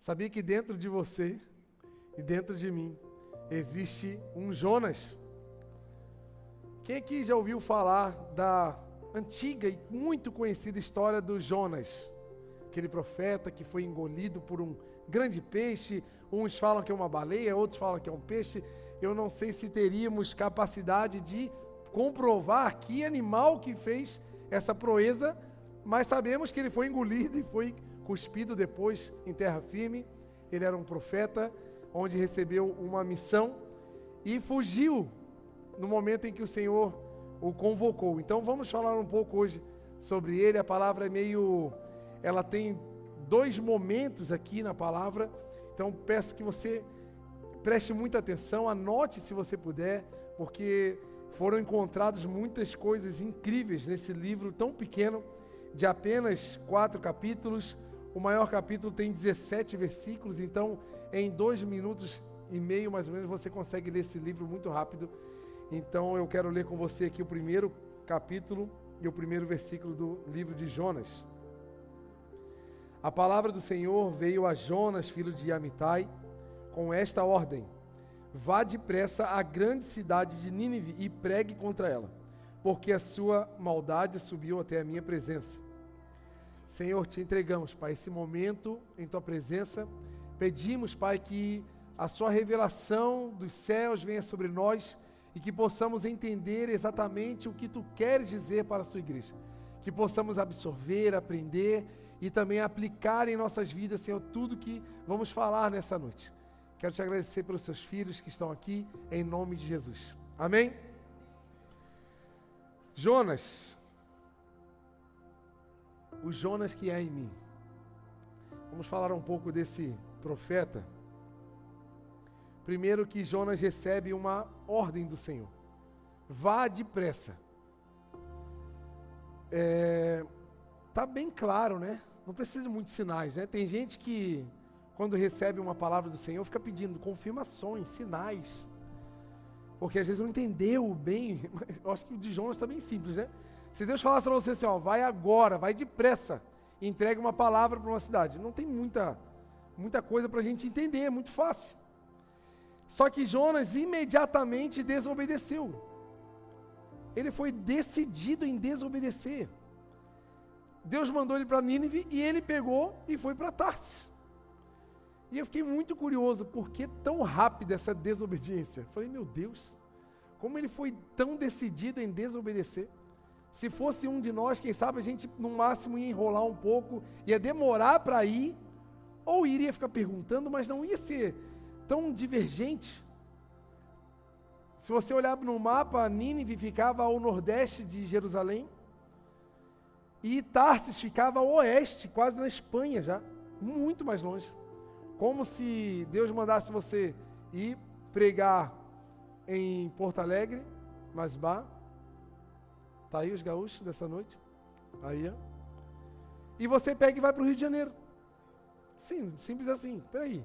Sabia que dentro de você e dentro de mim existe um Jonas? Quem aqui já ouviu falar da antiga e muito conhecida história do Jonas? Aquele profeta que foi engolido por um grande peixe. Uns falam que é uma baleia, outros falam que é um peixe. Eu não sei se teríamos capacidade de comprovar que animal que fez essa proeza, mas sabemos que ele foi engolido e foi cuspido depois em terra firme. Ele era um profeta, onde recebeu uma missão e fugiu no momento em que o Senhor o convocou. Então vamos falar um pouco hoje sobre ele. A palavra é meio. Ela tem dois momentos aqui na palavra. Então peço que você preste muita atenção, anote se você puder, porque foram encontradas muitas coisas incríveis nesse livro tão pequeno, de apenas quatro capítulos o maior capítulo tem 17 versículos, então em dois minutos e meio, mais ou menos, você consegue ler esse livro muito rápido. Então eu quero ler com você aqui o primeiro capítulo e o primeiro versículo do livro de Jonas. A palavra do Senhor veio a Jonas, filho de Amitai, com esta ordem: Vá depressa à grande cidade de Nínive e pregue contra ela, porque a sua maldade subiu até a minha presença. Senhor, te entregamos, Pai, esse momento em tua presença. Pedimos, Pai, que a sua revelação dos céus venha sobre nós e que possamos entender exatamente o que tu queres dizer para a sua igreja. Que possamos absorver, aprender e também aplicar em nossas vidas, Senhor, tudo que vamos falar nessa noite. Quero te agradecer pelos seus filhos que estão aqui, em nome de Jesus. Amém? Jonas, o Jonas que é em mim. Vamos falar um pouco desse profeta. Primeiro que Jonas recebe uma ordem do Senhor. Vá depressa. É, tá bem claro, né? Não precisa de muitos sinais, né? Tem gente que quando recebe uma palavra do Senhor fica pedindo confirmações, sinais. Porque às vezes não entendeu bem, eu acho que o de Jonas está bem simples, né? Se Deus falasse para você assim, ó, vai agora, vai depressa, entregue uma palavra para uma cidade, não tem muita, muita coisa para a gente entender, é muito fácil. Só que Jonas imediatamente desobedeceu. Ele foi decidido em desobedecer. Deus mandou ele para Nínive e ele pegou e foi para Tarsis. E eu fiquei muito curioso, por que tão rápida essa desobediência? Falei, meu Deus, como ele foi tão decidido em desobedecer? Se fosse um de nós, quem sabe a gente no máximo ia enrolar um pouco, ia demorar para ir, ou iria ficar perguntando, mas não ia ser tão divergente. Se você olhar no mapa, Nínive ficava ao nordeste de Jerusalém, e Tarsis ficava ao oeste, quase na Espanha já, muito mais longe. Como se Deus mandasse você ir pregar em Porto Alegre, Masbá, Tá aí os gaúchos dessa noite? Aí, ó. E você pega e vai para o Rio de Janeiro. Sim, simples assim. Peraí.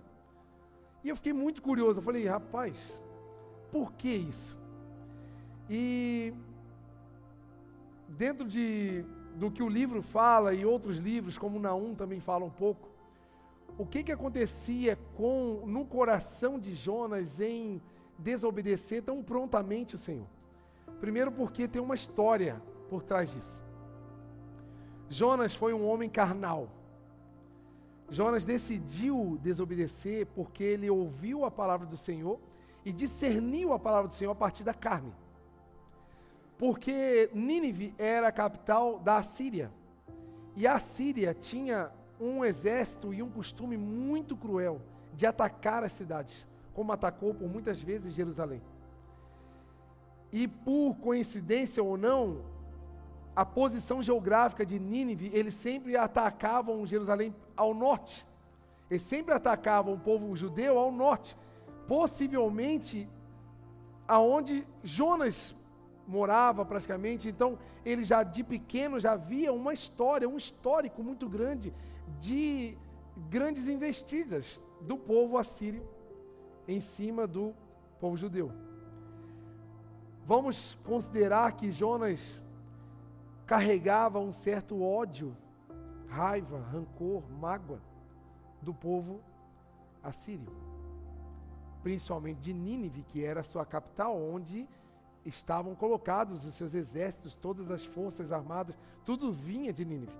E eu fiquei muito curioso. Eu falei, rapaz, por que isso? E dentro de, do que o livro fala e outros livros, como Naum também fala um pouco, o que, que acontecia com no coração de Jonas em desobedecer tão prontamente o Senhor? Primeiro, porque tem uma história por trás disso. Jonas foi um homem carnal. Jonas decidiu desobedecer porque ele ouviu a palavra do Senhor e discerniu a palavra do Senhor a partir da carne. Porque Nínive era a capital da Assíria. E a Síria tinha um exército e um costume muito cruel de atacar as cidades, como atacou por muitas vezes Jerusalém. E por coincidência ou não, a posição geográfica de Nínive, eles sempre atacavam Jerusalém ao norte. Eles sempre atacavam o povo judeu ao norte. Possivelmente aonde Jonas morava praticamente. Então, ele já de pequeno já via uma história, um histórico muito grande de grandes investidas do povo assírio em cima do povo judeu. Vamos considerar que Jonas carregava um certo ódio, raiva, rancor, mágoa do povo assírio, principalmente de Nínive, que era a sua capital, onde estavam colocados os seus exércitos, todas as forças armadas, tudo vinha de Nínive.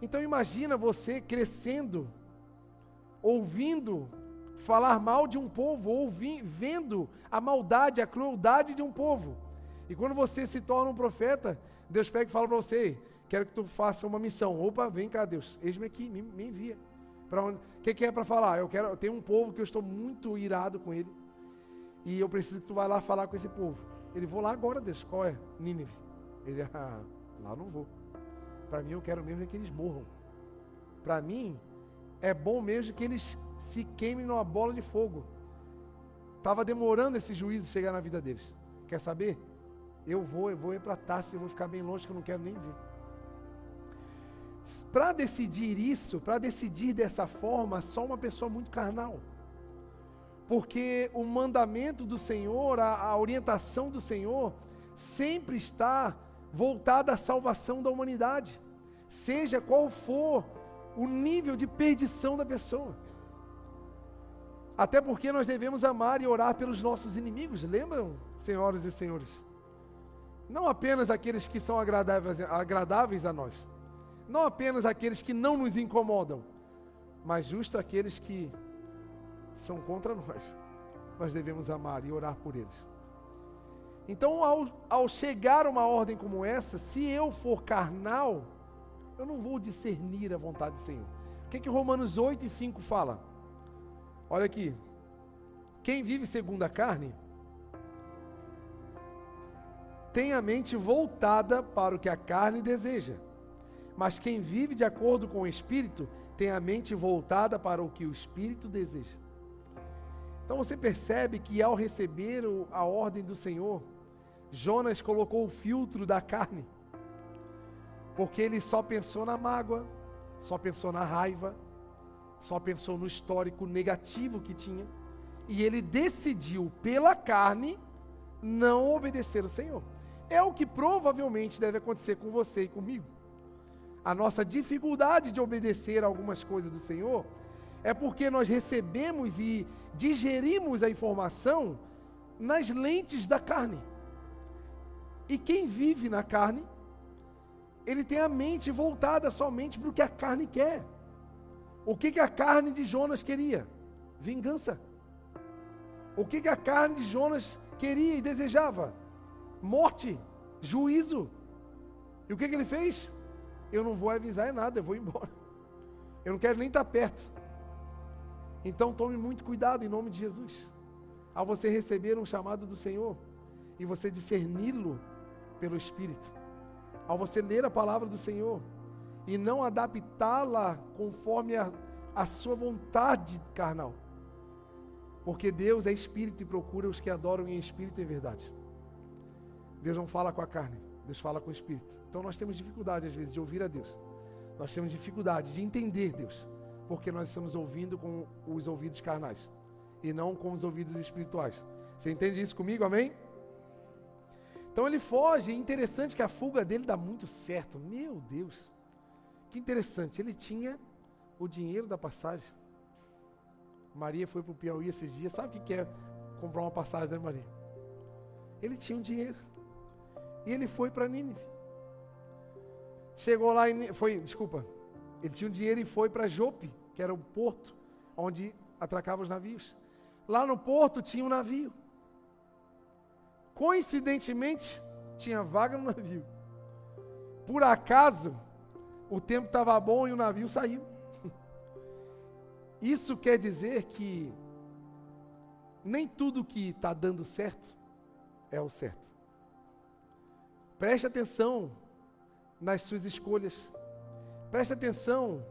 Então imagina você crescendo, ouvindo falar mal de um povo, ouvindo, vendo a maldade, a crueldade de um povo. E quando você se torna um profeta, Deus pega e fala para você: quero que tu faça uma missão. Opa, vem cá, Deus, eis-me aqui, me, me envia. Para onde? O que, que, é para falar? Eu quero, eu tenho um povo que eu estou muito irado com ele. E eu preciso que tu vá lá falar com esse povo. Ele, vou lá agora, Deus. Qual é? Nínive. Ele, ah, lá não vou. Para mim, eu quero mesmo é que eles morram. Para mim, é bom mesmo que eles se queimem numa bola de fogo. Estava demorando esse juízo chegar na vida deles. Quer saber? Eu vou, eu vou ir para Tassi, eu vou ficar bem longe que eu não quero nem ver. Para decidir isso, para decidir dessa forma, só uma pessoa muito carnal porque o mandamento do Senhor, a, a orientação do Senhor, sempre está voltada à salvação da humanidade, seja qual for o nível de perdição da pessoa. Até porque nós devemos amar e orar pelos nossos inimigos, lembram, senhoras e senhores? Não apenas aqueles que são agradáveis, agradáveis a nós, não apenas aqueles que não nos incomodam, mas justo aqueles que são contra nós. Nós devemos amar e orar por eles. Então, ao, ao chegar uma ordem como essa, se eu for carnal, eu não vou discernir a vontade do Senhor. O que, que Romanos 8 e 5 fala? Olha aqui. Quem vive segundo a carne tem a mente voltada para o que a carne deseja. Mas quem vive de acordo com o Espírito tem a mente voltada para o que o Espírito deseja. Então você percebe que ao receber a ordem do Senhor, Jonas colocou o filtro da carne, porque ele só pensou na mágoa, só pensou na raiva, só pensou no histórico negativo que tinha, e ele decidiu pela carne não obedecer o Senhor. É o que provavelmente deve acontecer com você e comigo. A nossa dificuldade de obedecer algumas coisas do Senhor é porque nós recebemos e digerimos a informação nas lentes da carne. E quem vive na carne, ele tem a mente voltada somente para o que a carne quer. O que, que a carne de Jonas queria? Vingança. O que, que a carne de Jonas queria e desejava? Morte, juízo. E o que, que ele fez? Eu não vou avisar nada, eu vou embora. Eu não quero nem estar perto. Então tome muito cuidado em nome de Jesus. Ao você receber um chamado do Senhor e você discerni-lo pelo Espírito, ao você ler a palavra do Senhor e não adaptá-la conforme a, a sua vontade carnal, porque Deus é Espírito e procura os que adoram em Espírito e em verdade. Deus não fala com a carne, Deus fala com o Espírito. Então nós temos dificuldade às vezes de ouvir a Deus, nós temos dificuldade de entender Deus porque nós estamos ouvindo com os ouvidos carnais e não com os ouvidos espirituais. Você entende isso comigo? Amém? Então ele foge, é interessante que a fuga dele dá muito certo. Meu Deus, que interessante. Ele tinha o dinheiro da passagem. Maria foi para o Piauí esses dias. Sabe o que é comprar uma passagem, né, Maria? Ele tinha um dinheiro. E ele foi para Nínive. Chegou lá e foi, desculpa, ele tinha um dinheiro e foi para Jope que era o porto onde atracavam os navios. Lá no porto tinha um navio. Coincidentemente, tinha vaga no navio. Por acaso, o tempo estava bom e o navio saiu. Isso quer dizer que nem tudo que está dando certo é o certo. Preste atenção nas suas escolhas. Preste atenção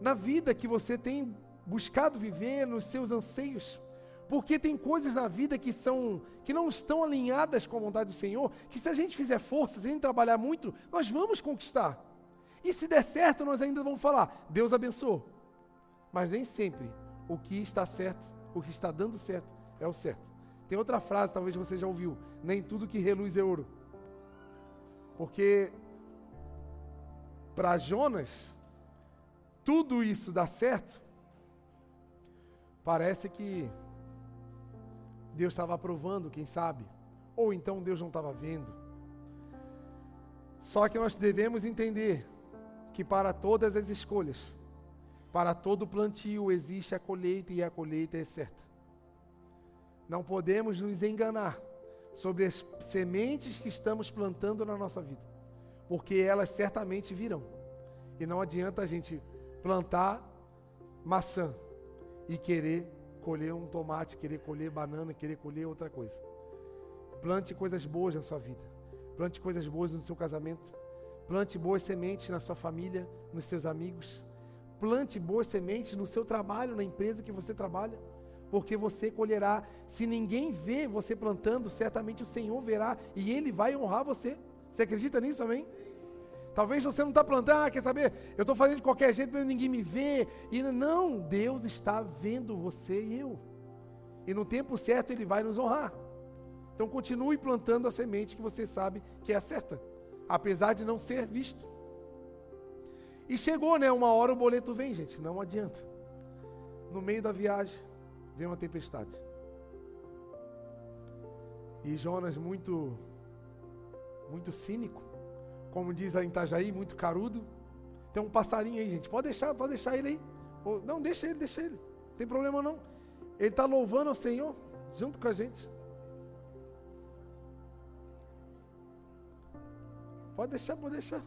na vida que você tem buscado viver, nos seus anseios. Porque tem coisas na vida que são que não estão alinhadas com a vontade do Senhor, que se a gente fizer força, se a gente trabalhar muito, nós vamos conquistar. E se der certo, nós ainda vamos falar: Deus abençoou. Mas nem sempre o que está certo, o que está dando certo, é o certo. Tem outra frase, talvez você já ouviu: nem tudo que reluz é ouro. Porque para Jonas, tudo isso dá certo, Parece que Deus estava aprovando, quem sabe, ou então Deus não estava vendo. Só que nós devemos entender que para todas as escolhas, para todo plantio existe a colheita e a colheita é certa. Não podemos nos enganar sobre as sementes que estamos plantando na nossa vida, porque elas certamente virão. E não adianta a gente plantar maçã e querer colher um tomate, querer colher banana, querer colher outra coisa. Plante coisas boas na sua vida. Plante coisas boas no seu casamento. Plante boas sementes na sua família, nos seus amigos. Plante boas sementes no seu trabalho, na empresa que você trabalha porque você colherá. Se ninguém vê você plantando, certamente o Senhor verá e Ele vai honrar você. Você acredita nisso, amém? Talvez você não está plantando, ah, quer saber? Eu estou fazendo de qualquer jeito, mas ninguém me vê. E não, Deus está vendo você e eu. E no tempo certo Ele vai nos honrar. Então continue plantando a semente que você sabe que é a certa, apesar de não ser visto. E chegou, né? Uma hora o boleto vem, gente, não adianta. No meio da viagem, vem uma tempestade. E Jonas, muito, muito cínico, como diz a Itajaí, muito carudo. Tem um passarinho aí, gente. Pode deixar, pode deixar ele aí. Não, deixa ele, deixa ele. Não tem problema não. Ele está louvando ao Senhor junto com a gente. Pode deixar, pode deixar.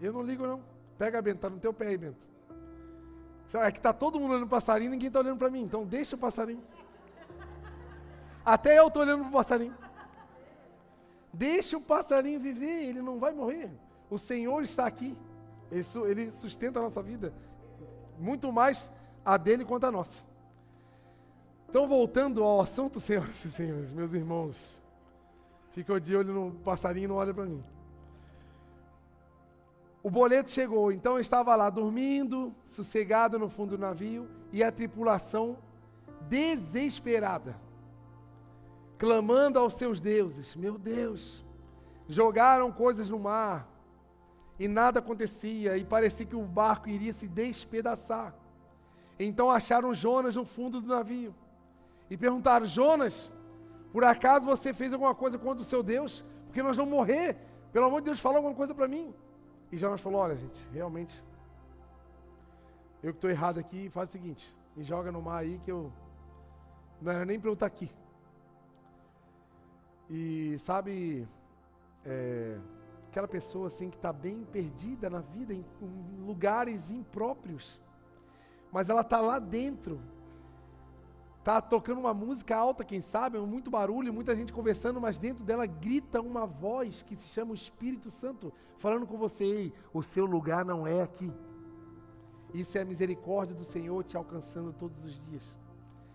Eu não ligo não. Pega, Bento, tá no teu pé aí, Bento. É que está todo mundo olhando o passarinho, ninguém está olhando para mim. Então deixa o passarinho. Até eu estou olhando para o passarinho. Deixa o passarinho viver, ele não vai morrer. O Senhor está aqui. Ele, ele sustenta a nossa vida. Muito mais a dele quanto a nossa. Então, voltando ao assunto, senhoras e senhores, meus irmãos. Fica de olho no passarinho e não olha para mim. O boleto chegou, então eu estava lá dormindo, sossegado no fundo do navio, e a tripulação desesperada, clamando aos seus deuses: Meu Deus, jogaram coisas no mar, e nada acontecia, e parecia que o barco iria se despedaçar. Então acharam Jonas no fundo do navio e perguntaram: Jonas, por acaso você fez alguma coisa contra o seu Deus? Porque nós vamos morrer. Pelo amor de Deus, fala alguma coisa para mim. E Jonas falou: Olha, gente, realmente, eu que estou errado aqui, faz o seguinte: me joga no mar aí que eu. Não era nem para eu estar aqui. E sabe, é, aquela pessoa assim que está bem perdida na vida, em, em lugares impróprios, mas ela está lá dentro, Tá tocando uma música alta, quem sabe, muito barulho, muita gente conversando, mas dentro dela grita uma voz que se chama o Espírito Santo, falando com você: Ei, o seu lugar não é aqui. Isso é a misericórdia do Senhor te alcançando todos os dias.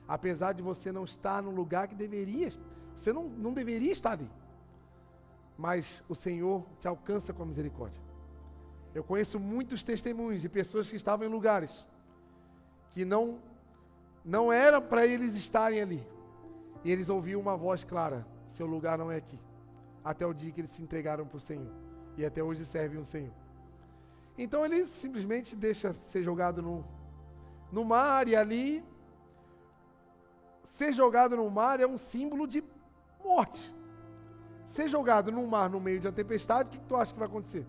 Apesar de você não estar no lugar que deveria, você não, não deveria estar ali. Mas o Senhor te alcança com a misericórdia. Eu conheço muitos testemunhos de pessoas que estavam em lugares que não não era para eles estarem ali. E eles ouviram uma voz clara: seu lugar não é aqui. Até o dia que eles se entregaram para o Senhor. E até hoje servem o Senhor. Então ele simplesmente deixa ser jogado no, no mar e ali. Ser jogado no mar é um símbolo de morte. Ser jogado no mar no meio de uma tempestade, o que tu acha que vai acontecer?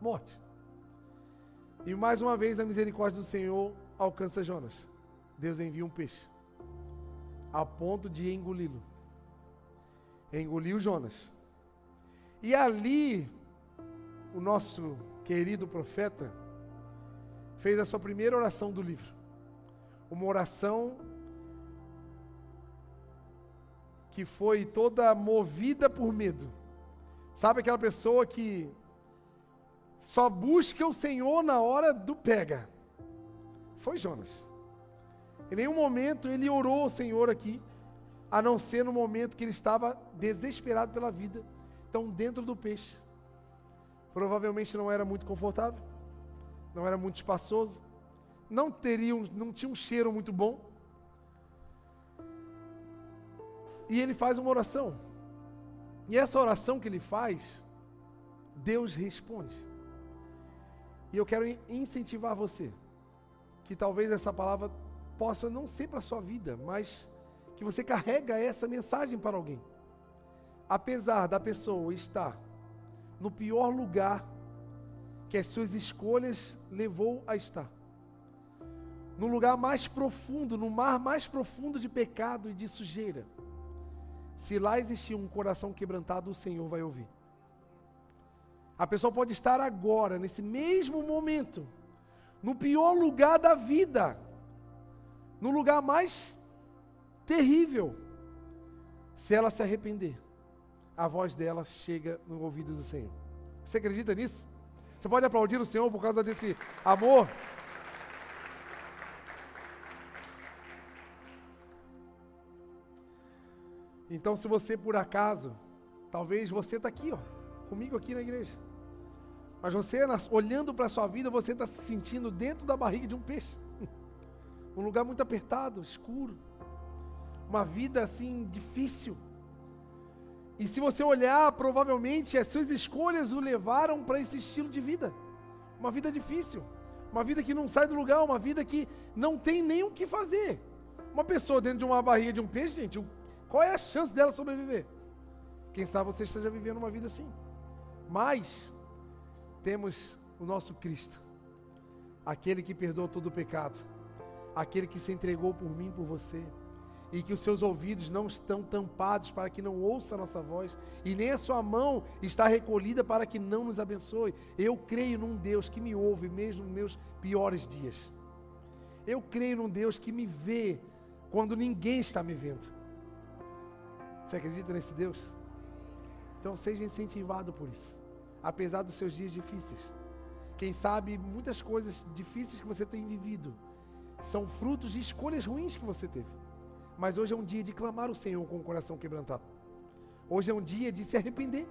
Morte. E mais uma vez a misericórdia do Senhor alcança Jonas. Deus envia um peixe a ponto de engoli-lo. Engoliu Jonas. E ali, o nosso querido profeta fez a sua primeira oração do livro. Uma oração que foi toda movida por medo. Sabe aquela pessoa que só busca o Senhor na hora do pega? Foi Jonas. Em nenhum momento ele orou ao Senhor aqui, a não ser no momento que ele estava desesperado pela vida. Então, dentro do peixe. Provavelmente não era muito confortável, não era muito espaçoso, não teria, um, não tinha um cheiro muito bom. E ele faz uma oração. E essa oração que ele faz, Deus responde. E eu quero incentivar você, que talvez essa palavra possa não ser para a sua vida, mas que você carrega essa mensagem para alguém. Apesar da pessoa estar no pior lugar que as suas escolhas levou a estar. No lugar mais profundo, no mar mais profundo de pecado e de sujeira. Se lá existir um coração quebrantado, o Senhor vai ouvir. A pessoa pode estar agora, nesse mesmo momento, no pior lugar da vida, no lugar mais terrível. Se ela se arrepender, a voz dela chega no ouvido do Senhor. Você acredita nisso? Você pode aplaudir o Senhor por causa desse amor? Então, se você por acaso, talvez você está aqui, ó, comigo aqui na igreja. Mas você, olhando para a sua vida, você está se sentindo dentro da barriga de um peixe. um lugar muito apertado, escuro. Uma vida assim difícil. E se você olhar, provavelmente as suas escolhas o levaram para esse estilo de vida. Uma vida difícil. Uma vida que não sai do lugar, uma vida que não tem nem o que fazer. Uma pessoa dentro de uma barriga de um peixe, gente, qual é a chance dela sobreviver? Quem sabe você esteja vivendo uma vida assim. Mas temos o nosso Cristo, aquele que perdoou todo o pecado, aquele que se entregou por mim, por você, e que os seus ouvidos não estão tampados para que não ouça a nossa voz, e nem a sua mão está recolhida para que não nos abençoe. Eu creio num Deus que me ouve mesmo nos meus piores dias. Eu creio num Deus que me vê quando ninguém está me vendo. Você acredita nesse Deus? Então seja incentivado por isso apesar dos seus dias difíceis. Quem sabe muitas coisas difíceis que você tem vivido são frutos de escolhas ruins que você teve. Mas hoje é um dia de clamar o Senhor com o coração quebrantado. Hoje é um dia de se arrepender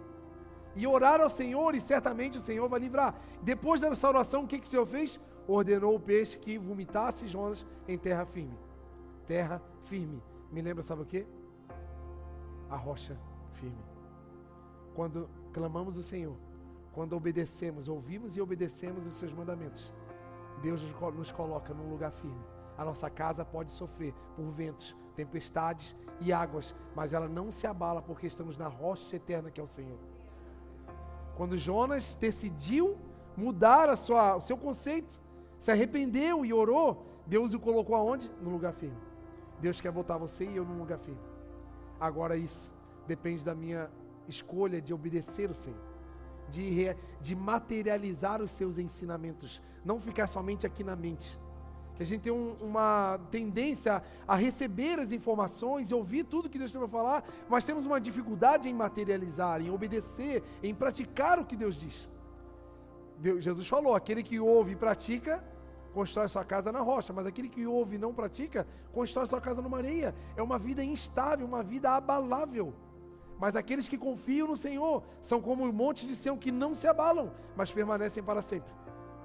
e orar ao Senhor, e certamente o Senhor vai livrar. Depois dessa oração, o que, que o Senhor fez? Ordenou o peixe que vomitasse Jonas em terra firme. Terra firme. Me lembra, sabe o que? A rocha firme. Quando clamamos o Senhor, quando obedecemos, ouvimos e obedecemos os seus mandamentos, Deus nos coloca num lugar firme. A nossa casa pode sofrer por ventos, tempestades e águas, mas ela não se abala porque estamos na rocha eterna que é o Senhor. Quando Jonas decidiu mudar a sua, o seu conceito, se arrependeu e orou, Deus o colocou aonde? No lugar firme. Deus quer botar você e eu num lugar firme. Agora isso depende da minha escolha de obedecer o Senhor de, de materializar os seus ensinamentos, não ficar somente aqui na mente. Que a gente tem um, uma tendência a receber as informações e ouvir tudo que Deus tem para falar, mas temos uma dificuldade em materializar, em obedecer, em praticar o que Deus diz. Deus, Jesus falou: aquele que ouve e pratica, constrói sua casa na rocha, mas aquele que ouve e não pratica, constrói sua casa numa areia. É uma vida instável, uma vida abalável. Mas aqueles que confiam no Senhor são como montes de Sião que não se abalam, mas permanecem para sempre.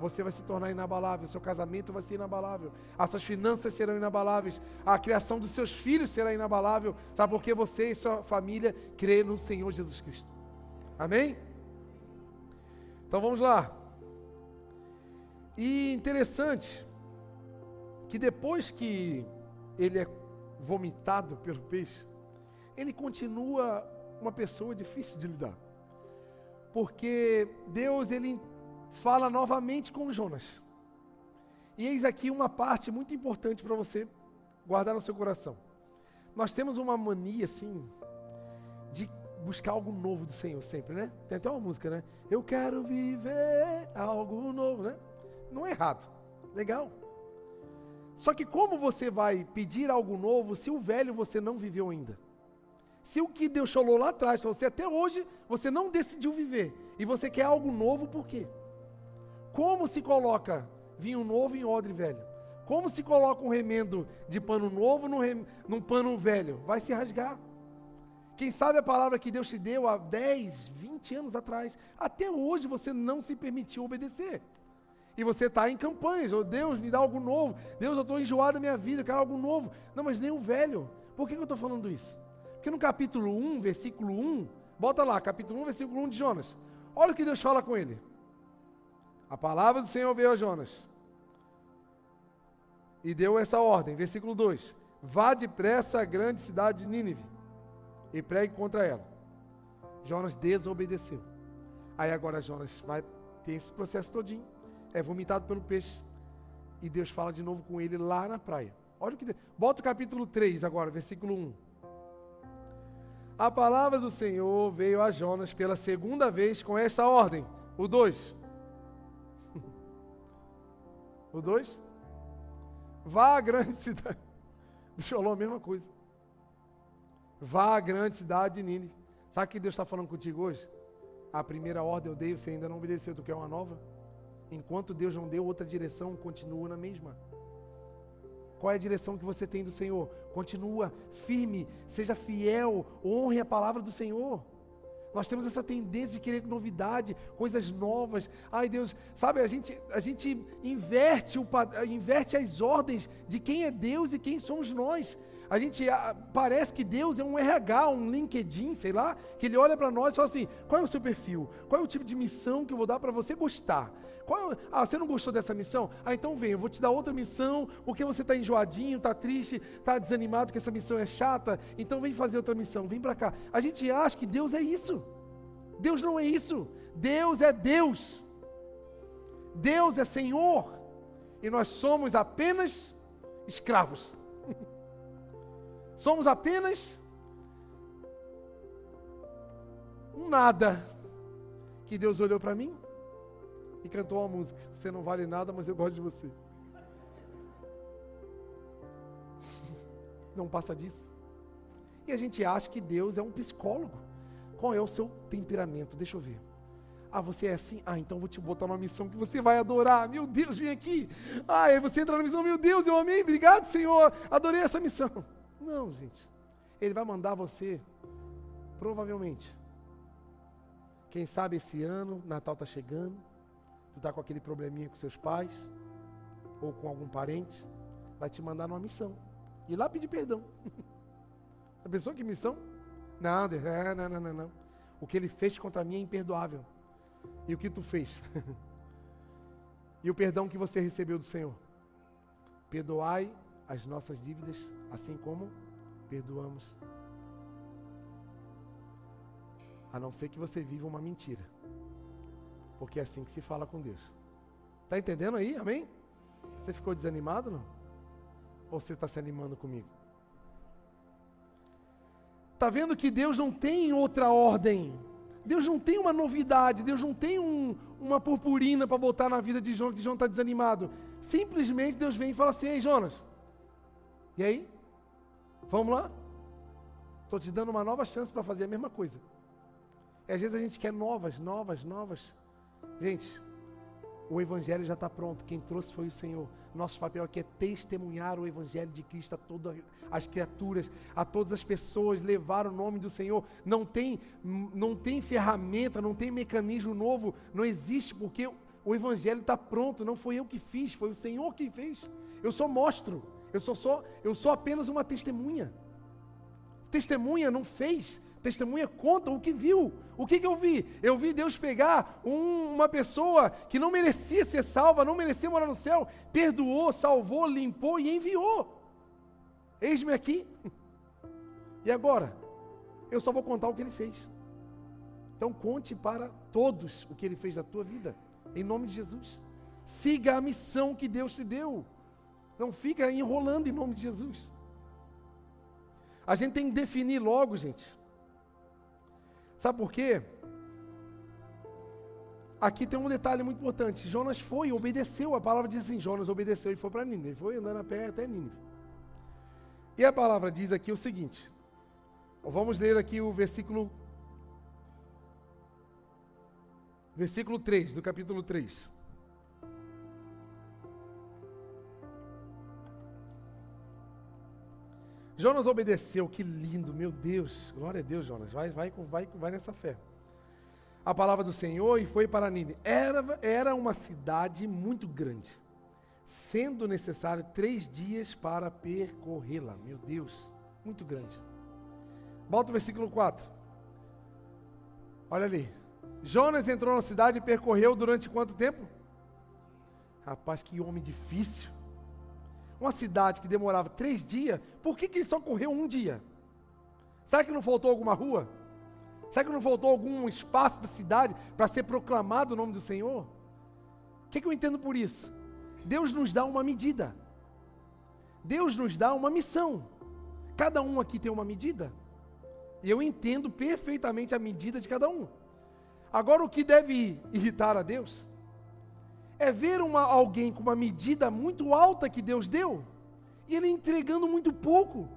Você vai se tornar inabalável, seu casamento vai ser inabalável, as suas finanças serão inabaláveis, a criação dos seus filhos será inabalável. Sabe por que você e sua família crê no Senhor Jesus Cristo? Amém? Então vamos lá. E interessante que depois que ele é vomitado pelo peixe, ele continua uma pessoa difícil de lidar. Porque Deus ele fala novamente com Jonas. E eis aqui uma parte muito importante para você guardar no seu coração. Nós temos uma mania assim de buscar algo novo do Senhor sempre, né? Tem até uma música, né? Eu quero viver algo novo, né? Não é errado. Legal. Só que como você vai pedir algo novo se o velho você não viveu ainda? Se o que Deus falou lá atrás para você até hoje, você não decidiu viver, e você quer algo novo, por quê? Como se coloca vinho novo em odre velho? Como se coloca um remendo de pano novo num, rem, num pano velho? Vai se rasgar. Quem sabe a palavra que Deus te deu há 10, 20 anos atrás, até hoje você não se permitiu obedecer. E você está em campanhas, oh Deus, me dá algo novo. Deus, eu estou enjoado da minha vida, eu quero algo novo. Não, mas nem o velho. Por que, que eu estou falando isso? Porque no capítulo 1, versículo 1, bota lá, capítulo 1, versículo 1 de Jonas. Olha o que Deus fala com ele. A palavra do Senhor veio a Jonas. e deu essa ordem, versículo 2: Vá depressa à grande cidade de Nínive e pregue contra ela. Jonas desobedeceu. Aí agora Jonas vai ter esse processo todinho, é vomitado pelo peixe, e Deus fala de novo com ele lá na praia. Olha o que. Bota o capítulo 3 agora, versículo 1. A palavra do Senhor veio a Jonas pela segunda vez com esta ordem. O 2. O 2. Vá à grande cidade. Falar a mesma coisa. Vá à grande cidade de Nínive. Sabe o que Deus está falando contigo hoje? A primeira ordem eu dei, você ainda não obedeceu, tu quer uma nova? Enquanto Deus não deu outra direção, continua na mesma. Qual é a direção que você tem do Senhor? Continua firme, seja fiel, honre a palavra do Senhor. Nós temos essa tendência de querer novidade, coisas novas. Ai Deus, sabe, a gente, a gente inverte, o, inverte as ordens de quem é Deus e quem somos nós. A gente a, parece que Deus é um RH, um LinkedIn, sei lá, que ele olha para nós e fala assim: qual é o seu perfil? Qual é o tipo de missão que eu vou dar para você gostar? Qual, é ah, você não gostou dessa missão? Ah, então vem, eu vou te dar outra missão, porque você está enjoadinho, está triste, está desanimado que essa missão é chata, então vem fazer outra missão, vem para cá. A gente acha que Deus é isso. Deus não é isso. Deus é Deus. Deus é Senhor. E nós somos apenas escravos. Somos apenas um nada. Que Deus olhou para mim, e cantou uma música. Você não vale nada, mas eu gosto de você. Não passa disso. E a gente acha que Deus é um psicólogo. Qual é o seu temperamento? Deixa eu ver. Ah, você é assim? Ah, então vou te botar numa missão que você vai adorar. Meu Deus, vem aqui. Ah, aí você entra na missão, meu Deus, eu amei, obrigado, Senhor. Adorei essa missão. Não, gente. Ele vai mandar você, provavelmente. Quem sabe esse ano, Natal está chegando tu está com aquele probleminha com seus pais, ou com algum parente, vai te mandar numa missão. E lá pedir perdão. A pessoa que missão? Não, não, não, não, não. O que ele fez contra mim é imperdoável. E o que tu fez? e o perdão que você recebeu do Senhor? Perdoai as nossas dívidas, assim como perdoamos. A não ser que você viva uma mentira. Porque é assim que se fala com Deus. Está entendendo aí? Amém? Você ficou desanimado não? Ou você está se animando comigo? Está vendo que Deus não tem outra ordem. Deus não tem uma novidade. Deus não tem um, uma purpurina para botar na vida de Jonas, que Jonas está desanimado. Simplesmente Deus vem e fala assim: Ei, Jonas, e aí? Vamos lá? Estou te dando uma nova chance para fazer a mesma coisa. E às vezes a gente quer novas, novas, novas. Gente, o Evangelho já está pronto. Quem trouxe foi o Senhor. Nosso papel aqui é testemunhar o Evangelho de Cristo a todas as criaturas, a todas as pessoas, levar o nome do Senhor. Não tem, não tem ferramenta, não tem mecanismo novo, não existe, porque o Evangelho está pronto. Não foi eu que fiz, foi o Senhor que fez. Eu só mostro, eu sou, só, eu sou apenas uma testemunha. Testemunha não fez, Testemunha conta o que viu. O que, que eu vi? Eu vi Deus pegar um, uma pessoa que não merecia ser salva, não merecia morar no céu, perdoou, salvou, limpou e enviou. Eis-me aqui. E agora? Eu só vou contar o que ele fez. Então conte para todos o que ele fez na tua vida, em nome de Jesus. Siga a missão que Deus te deu. Não fica enrolando em nome de Jesus. A gente tem que definir logo, gente, Sabe por quê? Aqui tem um detalhe muito importante. Jonas foi obedeceu. A palavra diz assim: Jonas obedeceu e foi para Nínive. Ele foi andando a pé até Nínive. E a palavra diz aqui o seguinte. Vamos ler aqui o versículo. Versículo 3, do capítulo 3. Jonas obedeceu, que lindo, meu Deus. Glória a Deus, Jonas. Vai, vai, vai, vai nessa fé. A palavra do Senhor e foi para Nínive. Era, era uma cidade muito grande, sendo necessário três dias para percorrê-la. Meu Deus, muito grande. Bota o versículo 4. Olha ali. Jonas entrou na cidade e percorreu durante quanto tempo? Rapaz, que homem difícil. Uma cidade que demorava três dias, por que, que ele só correu um dia? Será que não faltou alguma rua? Será que não faltou algum espaço da cidade para ser proclamado o nome do Senhor? O que, que eu entendo por isso? Deus nos dá uma medida. Deus nos dá uma missão. Cada um aqui tem uma medida. E eu entendo perfeitamente a medida de cada um. Agora, o que deve irritar a Deus é ver uma, alguém com uma medida muito alta que Deus deu e ele entregando muito pouco.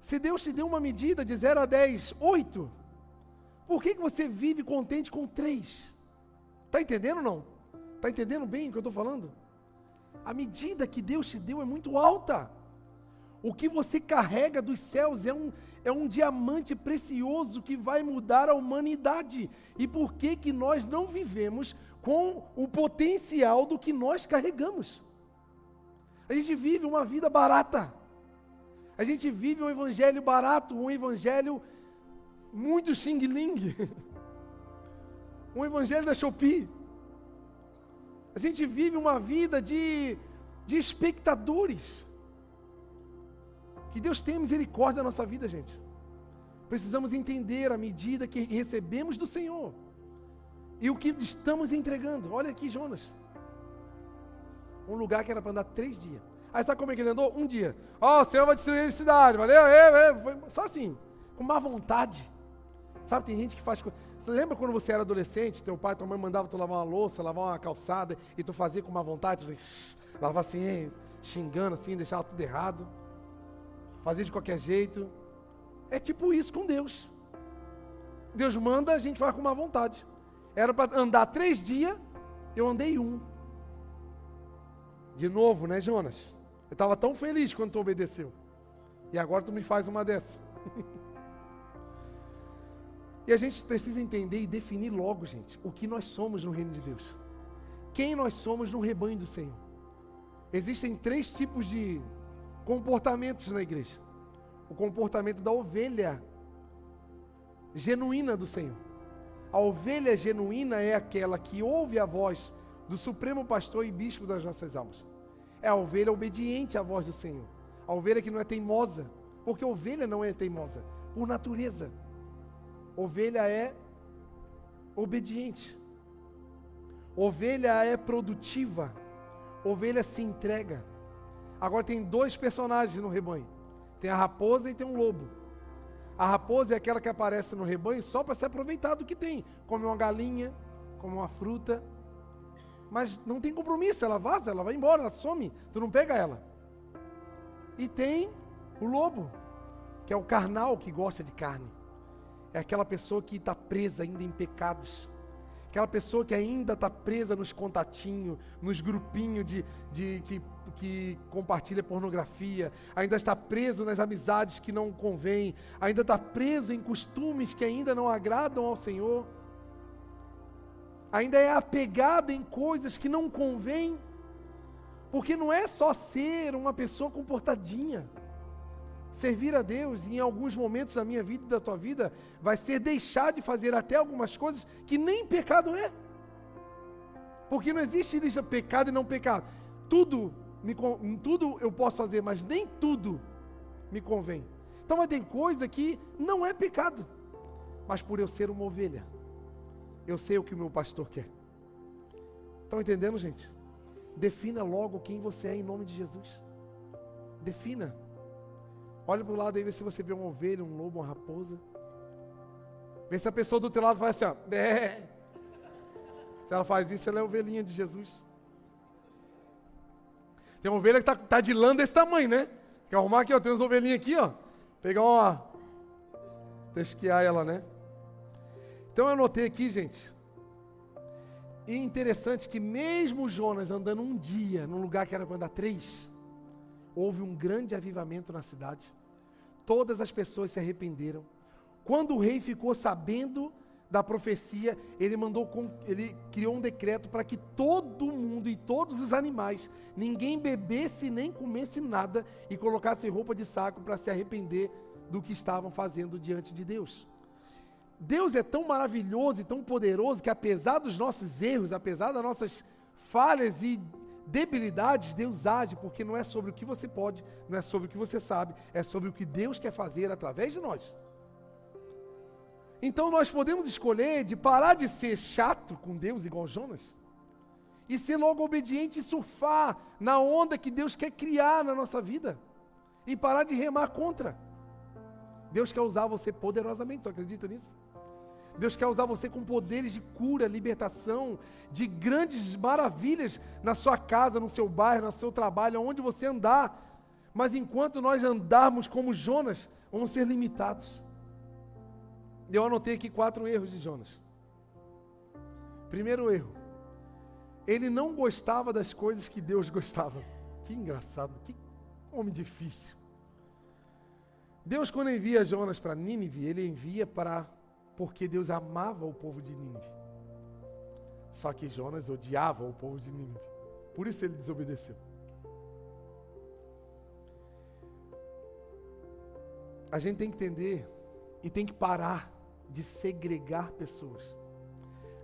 Se Deus te deu uma medida de 0 a 10, 8, por que, que você vive contente com 3? Está entendendo ou não? Está entendendo bem o que eu estou falando? A medida que Deus te deu é muito alta. O que você carrega dos céus é um, é um diamante precioso que vai mudar a humanidade. E por que, que nós não vivemos com o potencial do que nós carregamos? A gente vive uma vida barata. A gente vive um evangelho barato, um evangelho muito xing-ling. um evangelho da Shopee. A gente vive uma vida de, de espectadores. Que Deus tenha misericórdia da nossa vida, gente. Precisamos entender a medida que recebemos do Senhor e o que estamos entregando. Olha aqui, Jonas. Um lugar que era para andar três dias. Aí sabe como é que ele andou? Um dia. Ó, oh, o Senhor vai destruir a cidade, valeu? É, é. Só assim, com má vontade. Sabe, tem gente que faz. Você lembra quando você era adolescente, teu pai, tua mãe mandava tu lavar uma louça, lavar uma calçada, e tu fazia com má vontade, tu lavava assim, xingando assim, deixava tudo errado fazer de qualquer jeito. É tipo isso com Deus. Deus manda, a gente vai com má vontade. Era para andar três dias, eu andei um. De novo, né, Jonas? Eu estava tão feliz quando tu obedeceu. E agora tu me faz uma dessa. e a gente precisa entender e definir logo, gente, o que nós somos no reino de Deus. Quem nós somos no rebanho do Senhor. Existem três tipos de comportamentos na igreja. O comportamento da ovelha genuína do Senhor. A ovelha genuína é aquela que ouve a voz do Supremo Pastor e Bispo das nossas almas. É a ovelha obediente à voz do Senhor. A ovelha que não é teimosa, porque ovelha não é teimosa, por natureza. Ovelha é obediente. Ovelha é produtiva. Ovelha se entrega. Agora tem dois personagens no rebanho: tem a raposa e tem um lobo. A raposa é aquela que aparece no rebanho só para se aproveitar do que tem, come uma galinha, come uma fruta, mas não tem compromisso, ela vaza, ela vai embora, ela some, tu não pega ela. E tem o lobo, que é o carnal que gosta de carne. É aquela pessoa que está presa ainda em pecados. Aquela pessoa que ainda está presa nos contatinhos, nos grupinhos de, de que que compartilha pornografia, ainda está preso nas amizades que não convêm, ainda está preso em costumes que ainda não agradam ao Senhor, ainda é apegado em coisas que não convêm, porque não é só ser uma pessoa comportadinha. Servir a Deus em alguns momentos da minha vida e da tua vida vai ser deixar de fazer até algumas coisas que nem pecado é. Porque não existe lista pecado e não pecado. Tudo me, tudo eu posso fazer, mas nem tudo me convém. Então, mas tem coisa que não é pecado, mas por eu ser uma ovelha, eu sei o que o meu pastor quer. Estão entendendo, gente? Defina logo quem você é em nome de Jesus. Defina. Olha para o lado aí, vê se você vê uma ovelha, um lobo, uma raposa. Vê se a pessoa do teu lado faz assim, ó. Bé. Se ela faz isso, ela é ovelhinha de Jesus. Tem uma ovelha que está tá de lã desse tamanho, né? Quer arrumar aqui, ó. Tem umas ovelhinhas aqui, ó. Pegar uma. Tesquear ela, né? Então eu anotei aqui, gente. E interessante que mesmo Jonas andando um dia num lugar que era para andar três, houve um grande avivamento na cidade. Todas as pessoas se arrependeram. Quando o rei ficou sabendo da profecia, ele mandou, ele criou um decreto para que todo mundo e todos os animais, ninguém bebesse nem comesse nada e colocasse roupa de saco para se arrepender do que estavam fazendo diante de Deus. Deus é tão maravilhoso e tão poderoso que apesar dos nossos erros, apesar das nossas falhas e debilidades, Deus age, porque não é sobre o que você pode, não é sobre o que você sabe, é sobre o que Deus quer fazer através de nós. Então nós podemos escolher de parar de ser chato com Deus, igual Jonas, e ser logo obediente e surfar na onda que Deus quer criar na nossa vida, e parar de remar contra. Deus quer usar você poderosamente, tu acredita nisso? Deus quer usar você com poderes de cura, libertação, de grandes maravilhas na sua casa, no seu bairro, no seu trabalho, onde você andar. Mas enquanto nós andarmos como Jonas, vamos ser limitados. Eu anotei aqui quatro erros de Jonas. Primeiro erro, ele não gostava das coisas que Deus gostava. Que engraçado, que homem difícil. Deus, quando envia Jonas para Nínive, ele envia para porque Deus amava o povo de Nínive. Só que Jonas odiava o povo de Nínive. Por isso ele desobedeceu. A gente tem que entender e tem que parar de segregar pessoas.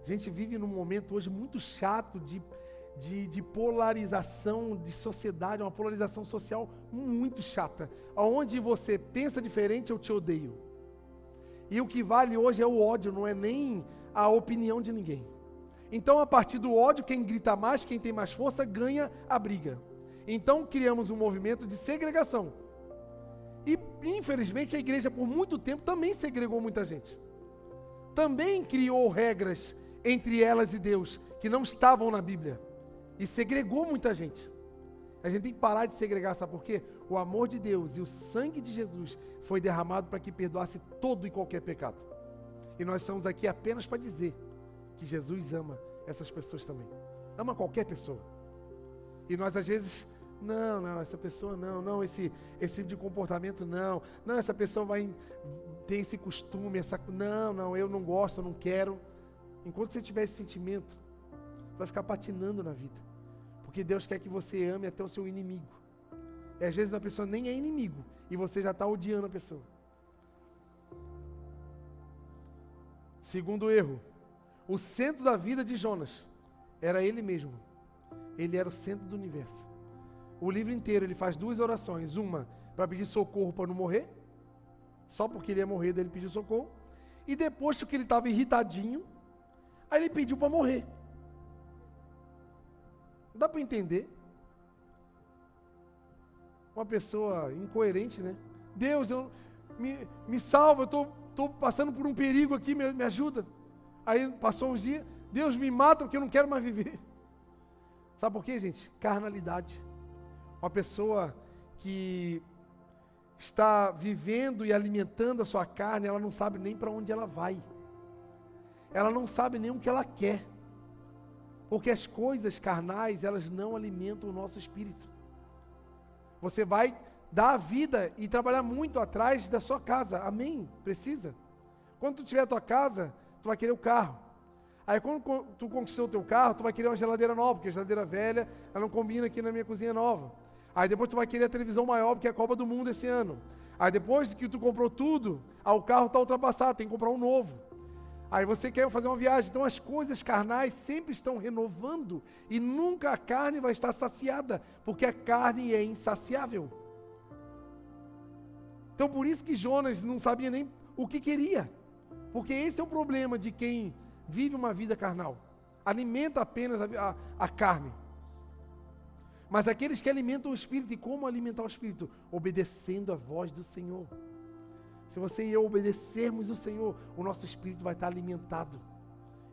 A gente vive num momento hoje muito chato de, de, de, polarização de sociedade, uma polarização social muito chata. Onde você pensa diferente, eu te odeio. E o que vale hoje é o ódio, não é nem a opinião de ninguém. Então, a partir do ódio, quem grita mais, quem tem mais força, ganha a briga. Então, criamos um movimento de segregação. E, infelizmente, a igreja, por muito tempo, também segregou muita gente. Também criou regras entre elas e Deus, que não estavam na Bíblia. E segregou muita gente. A gente tem que parar de segregar, sabe por quê? O amor de Deus e o sangue de Jesus foi derramado para que perdoasse todo e qualquer pecado. E nós estamos aqui apenas para dizer que Jesus ama essas pessoas também. Ama qualquer pessoa. E nós às vezes, não, não, essa pessoa não, não, esse, esse tipo de comportamento não, não, essa pessoa vai ter esse costume, essa, não, não, eu não gosto, eu não quero. Enquanto você tiver esse sentimento, vai ficar patinando na vida. Porque Deus quer que você ame até o seu inimigo. E às vezes a pessoa nem é inimigo e você já está odiando a pessoa. Segundo erro, o centro da vida de Jonas era ele mesmo. Ele era o centro do universo. O livro inteiro ele faz duas orações: uma para pedir socorro para não morrer, só porque ele ia morrer, daí ele pediu socorro. E depois que ele estava irritadinho, aí ele pediu para morrer. Dá para entender? Uma pessoa incoerente, né? Deus, eu, me, me salva, eu estou passando por um perigo aqui, me, me ajuda. Aí passou uns dias, Deus me mata porque eu não quero mais viver. Sabe por quê, gente? Carnalidade. Uma pessoa que está vivendo e alimentando a sua carne, ela não sabe nem para onde ela vai. Ela não sabe nem o que ela quer. Porque as coisas carnais, elas não alimentam o nosso espírito. Você vai dar a vida e trabalhar muito atrás da sua casa. Amém? Precisa. Quando tu tiver a tua casa, tu vai querer o carro. Aí quando tu conquistou o teu carro, tu vai querer uma geladeira nova, porque a geladeira velha, ela não combina aqui na minha cozinha nova. Aí depois tu vai querer a televisão maior, porque é a Copa do Mundo esse ano. Aí depois que tu comprou tudo, ah, o carro está ultrapassado, tem que comprar um novo. Aí você quer fazer uma viagem. Então as coisas carnais sempre estão renovando e nunca a carne vai estar saciada, porque a carne é insaciável. Então por isso que Jonas não sabia nem o que queria. Porque esse é o problema de quem vive uma vida carnal. Alimenta apenas a, a, a carne. Mas aqueles que alimentam o espírito, e como alimentar o espírito? Obedecendo a voz do Senhor. Se você e eu obedecermos o Senhor, o nosso espírito vai estar alimentado.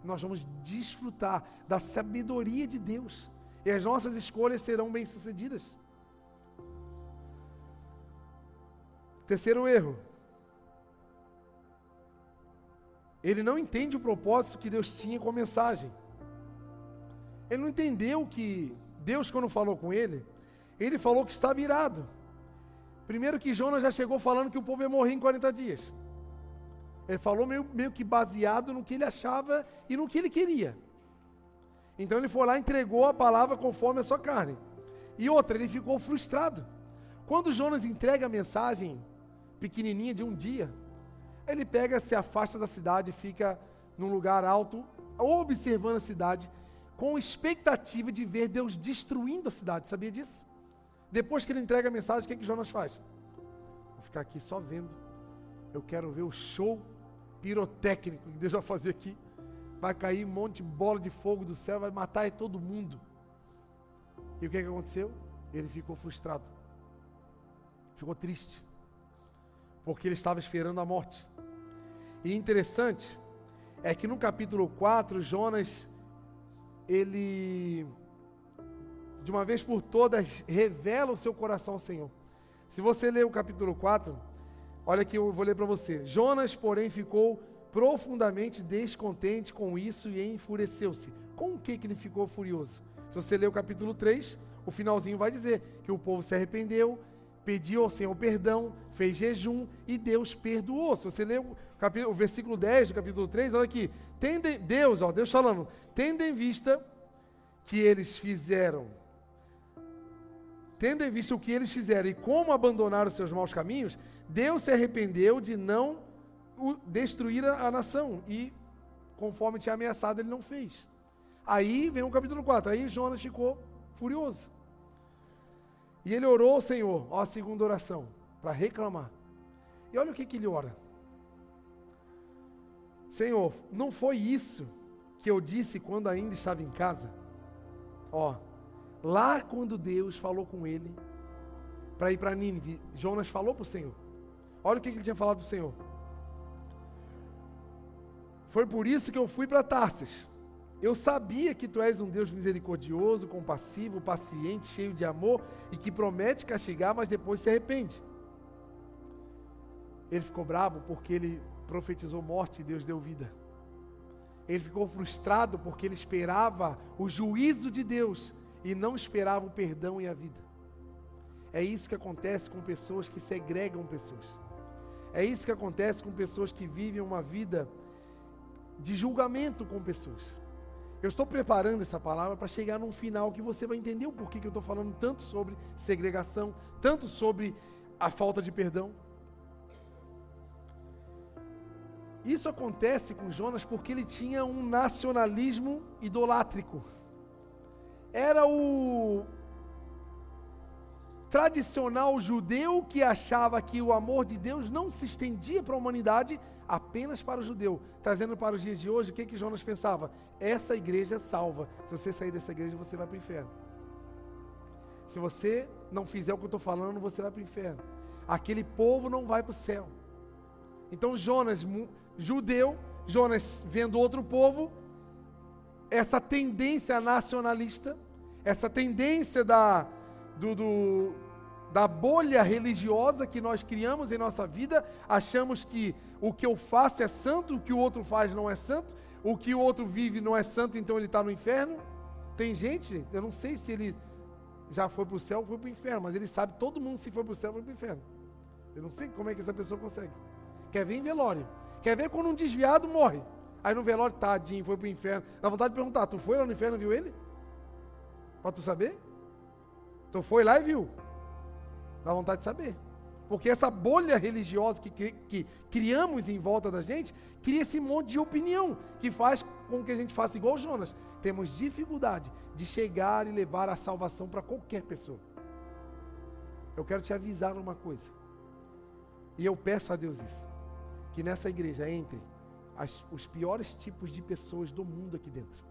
Nós vamos desfrutar da sabedoria de Deus. E as nossas escolhas serão bem-sucedidas. Terceiro erro. Ele não entende o propósito que Deus tinha com a mensagem. Ele não entendeu que Deus, quando falou com ele, ele falou que estava irado. Primeiro que Jonas já chegou falando que o povo ia morrer em 40 dias. Ele falou meio, meio que baseado no que ele achava e no que ele queria. Então ele foi lá e entregou a palavra conforme a sua carne. E outra, ele ficou frustrado. Quando Jonas entrega a mensagem pequenininha de um dia, ele pega, se afasta da cidade, fica num lugar alto, observando a cidade, com expectativa de ver Deus destruindo a cidade. Sabia disso? Depois que ele entrega a mensagem, o que, que Jonas faz? Vou ficar aqui só vendo. Eu quero ver o show pirotécnico que Deus vai fazer aqui. Vai cair um monte de bola de fogo do céu, vai matar todo mundo. E o que, que aconteceu? Ele ficou frustrado. Ficou triste. Porque ele estava esperando a morte. E interessante é que no capítulo 4, Jonas, ele, de uma vez por todas, revela o seu coração ao Senhor. Se você ler o capítulo 4, olha aqui, eu vou ler para você. Jonas, porém, ficou profundamente descontente com isso e enfureceu-se. Com o que, que ele ficou furioso? Se você ler o capítulo 3, o finalzinho vai dizer que o povo se arrependeu, pediu ao Senhor perdão, fez jejum e Deus perdoou. Se você ler o, capítulo, o versículo 10 do capítulo 3, olha aqui. Tende, Deus, ó, Deus falando, tendo em vista que eles fizeram, tendo em vista o que eles fizeram e como abandonaram seus maus caminhos, Deus se arrependeu de não destruir a, a nação e, conforme tinha ameaçado, ele não fez. Aí vem o capítulo 4, aí Jonas ficou furioso. E ele orou ao Senhor, ó, a segunda oração, para reclamar. E olha o que, que ele ora. Senhor, não foi isso que eu disse quando ainda estava em casa? Ó, lá quando Deus falou com ele para ir para Nínive, Jonas falou para o Senhor. Olha o que, que ele tinha falado para o Senhor. Foi por isso que eu fui para Tarsis eu sabia que tu és um Deus misericordioso, compassivo, paciente, cheio de amor e que promete castigar, mas depois se arrepende. Ele ficou bravo porque ele profetizou morte e Deus deu vida. Ele ficou frustrado porque ele esperava o juízo de Deus e não esperava o perdão e a vida. É isso que acontece com pessoas que segregam pessoas. É isso que acontece com pessoas que vivem uma vida de julgamento com pessoas. Eu estou preparando essa palavra para chegar num final que você vai entender o porquê que eu estou falando tanto sobre segregação, tanto sobre a falta de perdão. Isso acontece com Jonas porque ele tinha um nacionalismo idolátrico. Era o tradicional judeu que achava que o amor de Deus não se estendia para a humanidade apenas para o judeu. Trazendo para os dias de hoje, o que, que Jonas pensava? Essa igreja salva. Se você sair dessa igreja, você vai para o inferno. Se você não fizer o que eu estou falando, você vai para o inferno. Aquele povo não vai para o céu. Então Jonas, judeu, Jonas vendo outro povo, essa tendência nacionalista, essa tendência da, do, do, da bolha religiosa que nós criamos em nossa vida, achamos que o que eu faço é santo, o que o outro faz não é santo, o que o outro vive não é santo, então ele está no inferno. Tem gente, eu não sei se ele já foi para o céu ou foi para o inferno, mas ele sabe todo mundo se foi para o céu ou foi para o inferno. Eu não sei como é que essa pessoa consegue. Quer ver em velório. Quer ver quando um desviado morre. Aí no velório, tadinho, foi para o inferno. Dá vontade de perguntar, tu foi lá no inferno e viu ele? Para tu saber? Tu foi lá e viu? Dá vontade de saber. Porque essa bolha religiosa que, que, criamos em volta da gente, cria esse monte de opinião, que faz com que a gente faça igual Jonas. Temos dificuldade de chegar e levar a salvação para qualquer pessoa. Eu quero te avisar uma coisa. E eu peço a Deus isso. Que nessa igreja entre as, os piores tipos de pessoas do mundo aqui dentro.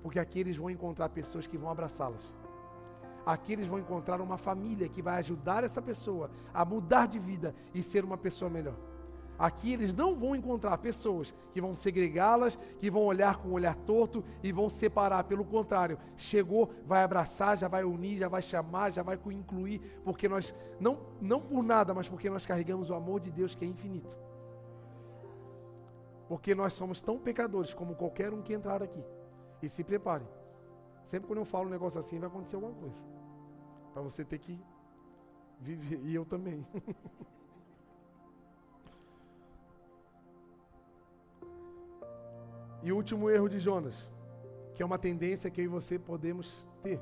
Porque aqui eles vão encontrar pessoas que vão abraçá-las aqui eles vão encontrar uma família que vai ajudar essa pessoa a mudar de vida e ser uma pessoa melhor. Aqui eles não vão encontrar pessoas que vão segregá-las, que vão olhar com o olhar torto e vão separar. Pelo contrário, chegou, vai abraçar, já vai unir, já vai chamar, já vai incluir, porque nós, não, não por nada, mas porque nós carregamos o amor de Deus que é infinito. Porque nós somos tão pecadores como qualquer um que entrar aqui. E se prepare. Sempre quando eu falo um negócio assim, vai acontecer alguma coisa. Para você ter que viver. E eu também. e o último erro de Jonas, que é uma tendência que eu e você podemos ter.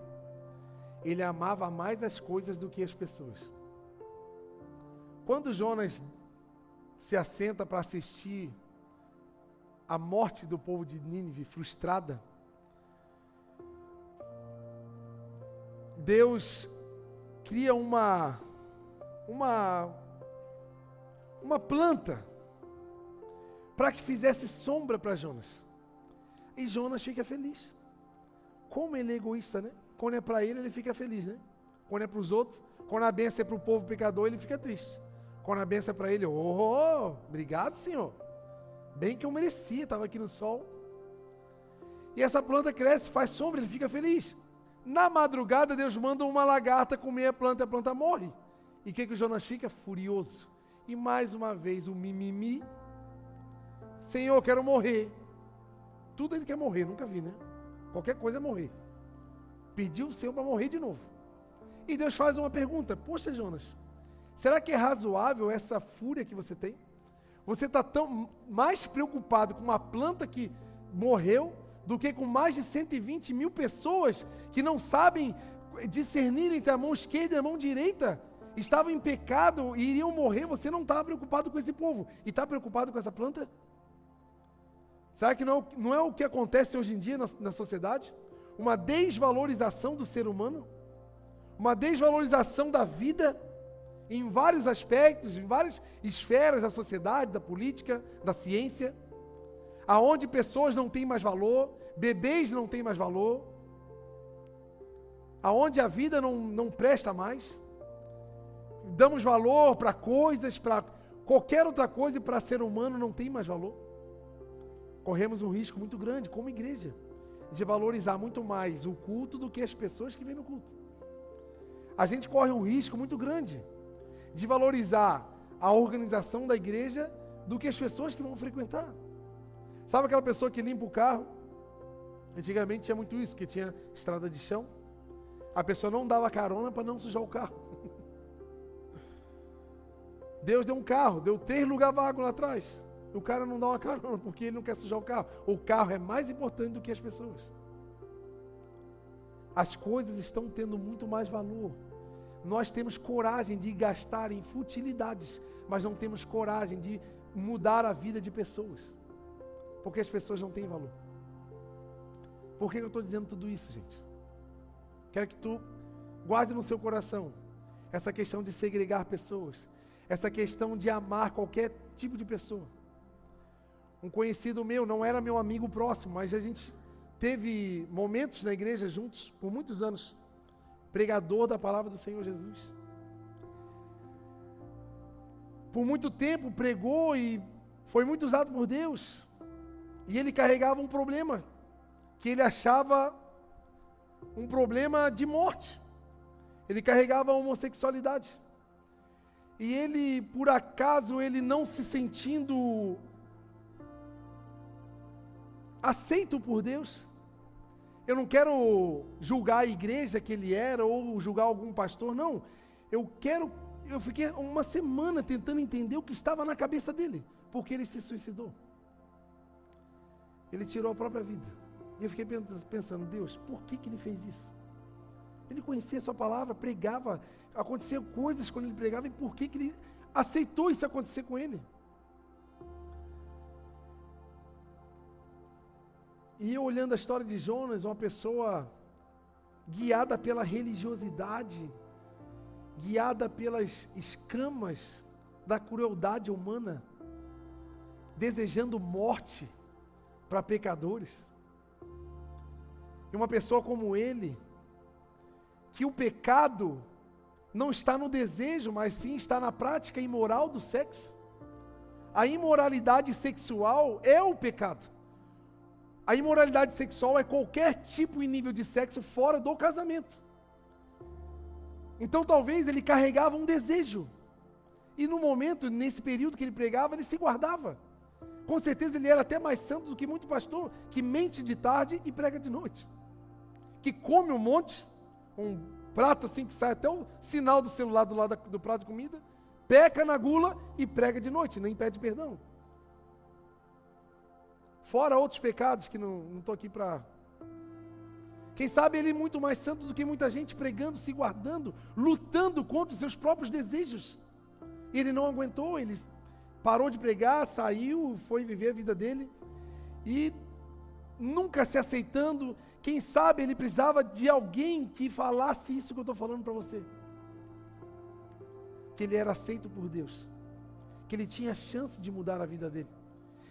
Ele amava mais as coisas do que as pessoas. Quando Jonas se assenta para assistir a morte do povo de Nínive frustrada, Deus cria uma uma uma planta para que fizesse sombra para Jonas. E Jonas fica feliz. Como ele é egoísta, né? Quando é para ele, ele fica feliz, né? Quando é para os outros, quando a benção é para o povo pecador, ele fica triste. Quando a benção é para ele, oh, oh, obrigado, Senhor. Bem que eu merecia, estava aqui no sol. E essa planta cresce, faz sombra, ele fica feliz. Na madrugada, Deus manda uma lagarta comer a planta, a planta morre. E o que, que o Jonas fica? Furioso. E mais uma vez o mimimi. Senhor, quero morrer. Tudo ele quer morrer, nunca vi, né? Qualquer coisa é morrer. Pediu o Senhor para morrer de novo. E Deus faz uma pergunta: Poxa, Jonas, será que é razoável essa fúria que você tem? Você está tão mais preocupado com uma planta que morreu do que com mais de 120 mil pessoas que não sabem discernir entre a mão esquerda e a mão direita, estavam em pecado e iriam morrer. Você não está preocupado com esse povo e está preocupado com essa planta? Será que não, não é o que acontece hoje em dia na, na sociedade? Uma desvalorização do ser humano? Uma desvalorização da vida em vários aspectos, em várias esferas da sociedade, da política, da ciência, aonde pessoas não têm mais valor, bebês não têm mais valor, aonde a vida não, não presta mais. Damos valor para coisas, para qualquer outra coisa e para ser humano não tem mais valor. Corremos um risco muito grande, como igreja, de valorizar muito mais o culto do que as pessoas que vêm no culto. A gente corre um risco muito grande de valorizar a organização da igreja do que as pessoas que vão frequentar. Sabe aquela pessoa que limpa o carro? Antigamente tinha muito isso, que tinha estrada de chão. A pessoa não dava carona para não sujar o carro. Deus deu um carro, deu três lugares vagos lá atrás. O cara não dá uma carona porque ele não quer sujar o carro. O carro é mais importante do que as pessoas. As coisas estão tendo muito mais valor nós temos coragem de gastar em futilidades, mas não temos coragem de mudar a vida de pessoas, porque as pessoas não têm valor. Por que eu estou dizendo tudo isso, gente? Quero que tu guarde no seu coração essa questão de segregar pessoas, essa questão de amar qualquer tipo de pessoa. Um conhecido meu, não era meu amigo próximo, mas a gente teve momentos na igreja juntos por muitos anos pregador da palavra do Senhor Jesus. Por muito tempo pregou e foi muito usado por Deus. E ele carregava um problema que ele achava um problema de morte. Ele carregava a homossexualidade. E ele, por acaso, ele não se sentindo aceito por Deus, eu não quero julgar a igreja que ele era ou julgar algum pastor, não. Eu quero. Eu fiquei uma semana tentando entender o que estava na cabeça dele, porque ele se suicidou. Ele tirou a própria vida. E eu fiquei pensando, Deus, por que, que ele fez isso? Ele conhecia a sua palavra, pregava, aconteciam coisas quando ele pregava, e por que, que ele aceitou isso acontecer com ele? E eu olhando a história de Jonas, uma pessoa guiada pela religiosidade, guiada pelas escamas da crueldade humana, desejando morte para pecadores. E uma pessoa como ele, que o pecado não está no desejo, mas sim está na prática imoral do sexo. A imoralidade sexual é o pecado. A imoralidade sexual é qualquer tipo e nível de sexo fora do casamento. Então talvez ele carregava um desejo. E no momento, nesse período que ele pregava, ele se guardava. Com certeza ele era até mais santo do que muito pastor, que mente de tarde e prega de noite. Que come um monte, um prato assim que sai até o sinal do celular do lado do prato de comida, peca na gula e prega de noite, nem pede perdão. Fora outros pecados que não estou aqui para. Quem sabe ele é muito mais santo do que muita gente pregando, se guardando, lutando contra os seus próprios desejos. Ele não aguentou, ele parou de pregar, saiu, foi viver a vida dele e nunca se aceitando. Quem sabe ele precisava de alguém que falasse isso que eu estou falando para você. Que ele era aceito por Deus. Que ele tinha chance de mudar a vida dele.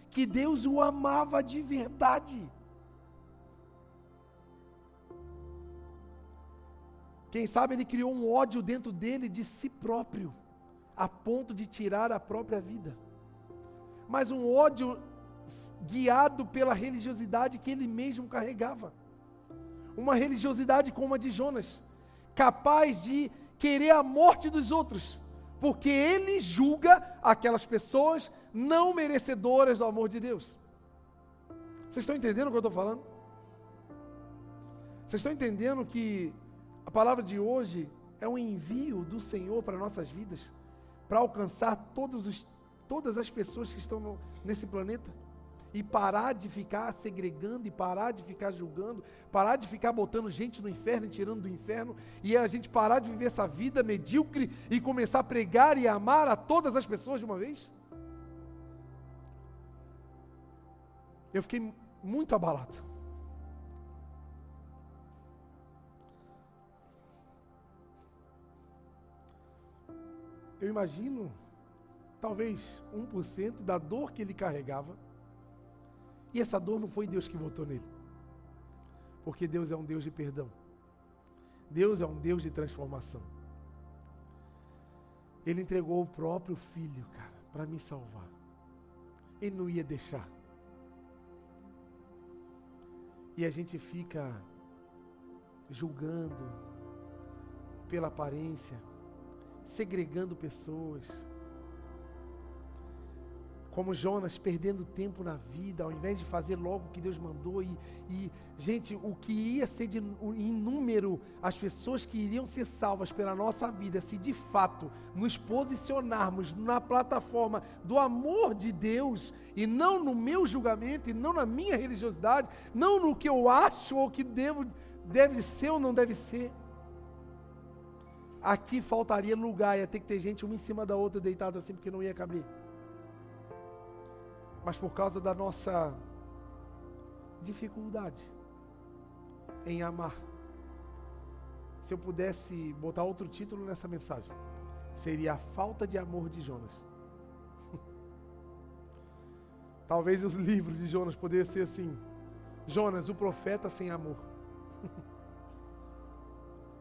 Que Deus o amava de verdade. Quem sabe ele criou um ódio dentro dele de si próprio, a ponto de tirar a própria vida. Mas um ódio guiado pela religiosidade que ele mesmo carregava. Uma religiosidade como a de Jonas, capaz de querer a morte dos outros, porque ele julga aquelas pessoas não merecedoras do amor de Deus. Vocês estão entendendo o que eu estou falando? Vocês estão entendendo que a palavra de hoje é um envio do Senhor para nossas vidas, para alcançar todos os, todas as pessoas que estão no, nesse planeta? e parar de ficar segregando, e parar de ficar julgando, parar de ficar botando gente no inferno e tirando do inferno, e a gente parar de viver essa vida medíocre e começar a pregar e amar a todas as pessoas de uma vez? Eu fiquei muito abalado. Eu imagino, talvez 1% da dor que ele carregava e essa dor não foi Deus que votou nele. Porque Deus é um Deus de perdão. Deus é um Deus de transformação. Ele entregou o próprio filho, cara, para me salvar. Ele não ia deixar. E a gente fica julgando pela aparência, segregando pessoas como Jonas, perdendo tempo na vida, ao invés de fazer logo o que Deus mandou. E, e, gente, o que ia ser de, em número as pessoas que iriam ser salvas pela nossa vida, se de fato nos posicionarmos na plataforma do amor de Deus, e não no meu julgamento, e não na minha religiosidade, não no que eu acho ou que devo, deve ser ou não deve ser. Aqui faltaria lugar, ia ter que ter gente uma em cima da outra deitada assim, porque não ia caber mas por causa da nossa dificuldade em amar. Se eu pudesse botar outro título nessa mensagem, seria a falta de amor de Jonas. Talvez o livro de Jonas poderia ser assim: Jonas, o profeta sem amor.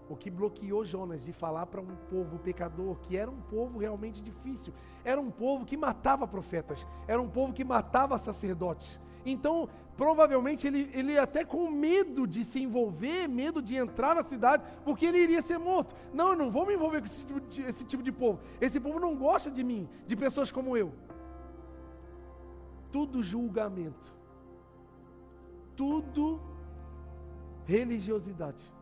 O que bloqueou Jonas de falar para um povo pecador, que era um povo realmente difícil, era um povo que matava profetas, era um povo que matava sacerdotes. Então, provavelmente ele, ele até com medo de se envolver, medo de entrar na cidade, porque ele iria ser morto. Não, eu não vou me envolver com esse tipo de, esse tipo de povo. Esse povo não gosta de mim, de pessoas como eu. Tudo julgamento. Tudo religiosidade.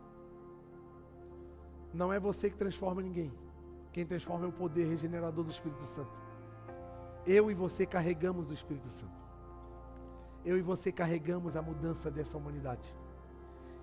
Não é você que transforma ninguém. Quem transforma é o poder regenerador do Espírito Santo. Eu e você carregamos o Espírito Santo. Eu e você carregamos a mudança dessa humanidade.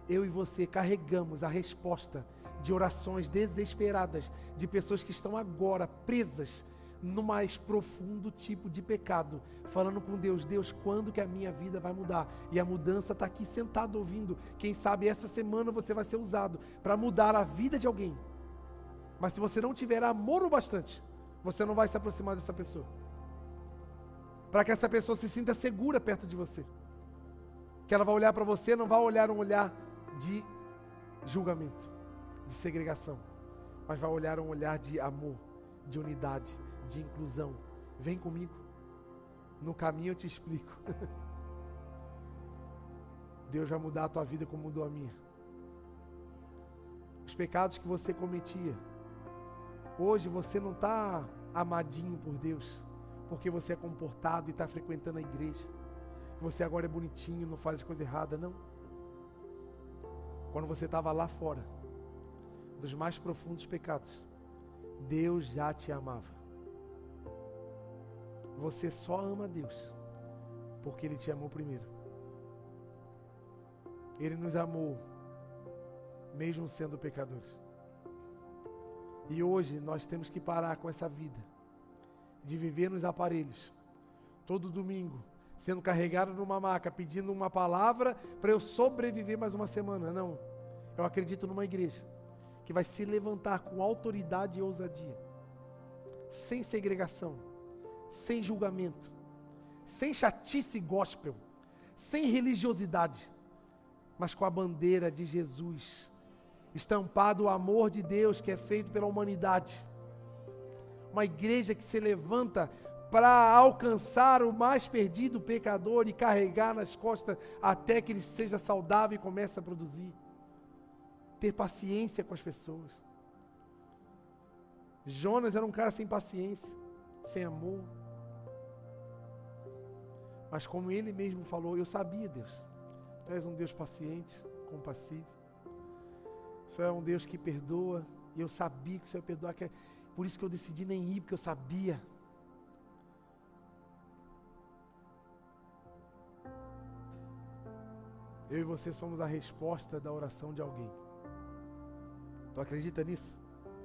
Eu e você carregamos a resposta de orações desesperadas de pessoas que estão agora presas no mais profundo tipo de pecado, falando com Deus, Deus, quando que a minha vida vai mudar? E a mudança está aqui sentado ouvindo. Quem sabe essa semana você vai ser usado para mudar a vida de alguém. Mas se você não tiver amor o bastante, você não vai se aproximar dessa pessoa. Para que essa pessoa se sinta segura perto de você. Que ela vai olhar para você, não vai olhar um olhar de julgamento, de segregação, mas vai olhar um olhar de amor, de unidade, de inclusão. Vem comigo. No caminho eu te explico. Deus vai mudar a tua vida como mudou a minha. Os pecados que você cometia. Hoje você não está amadinho por Deus, porque você é comportado e está frequentando a igreja. Você agora é bonitinho, não faz coisa errada, não. Quando você estava lá fora, dos mais profundos pecados, Deus já te amava. Você só ama Deus porque Ele te amou primeiro. Ele nos amou, mesmo sendo pecadores. E hoje nós temos que parar com essa vida de viver nos aparelhos, todo domingo, sendo carregado numa maca, pedindo uma palavra para eu sobreviver mais uma semana. Não. Eu acredito numa igreja que vai se levantar com autoridade e ousadia, sem segregação, sem julgamento, sem chatice gospel, sem religiosidade, mas com a bandeira de Jesus, estampado o amor de Deus que é feito pela humanidade. Uma igreja que se levanta para alcançar o mais perdido pecador e carregar nas costas até que ele seja saudável e comece a produzir. Ter paciência com as pessoas. Jonas era um cara sem paciência, sem amor. Mas como ele mesmo falou, eu sabia, Deus. Tu és um Deus paciente, compassivo. O é um Deus que perdoa. E eu sabia que o Senhor ia perdoar. É por isso que eu decidi nem ir, porque eu sabia Eu e você somos a resposta da oração de alguém. Tu acredita nisso?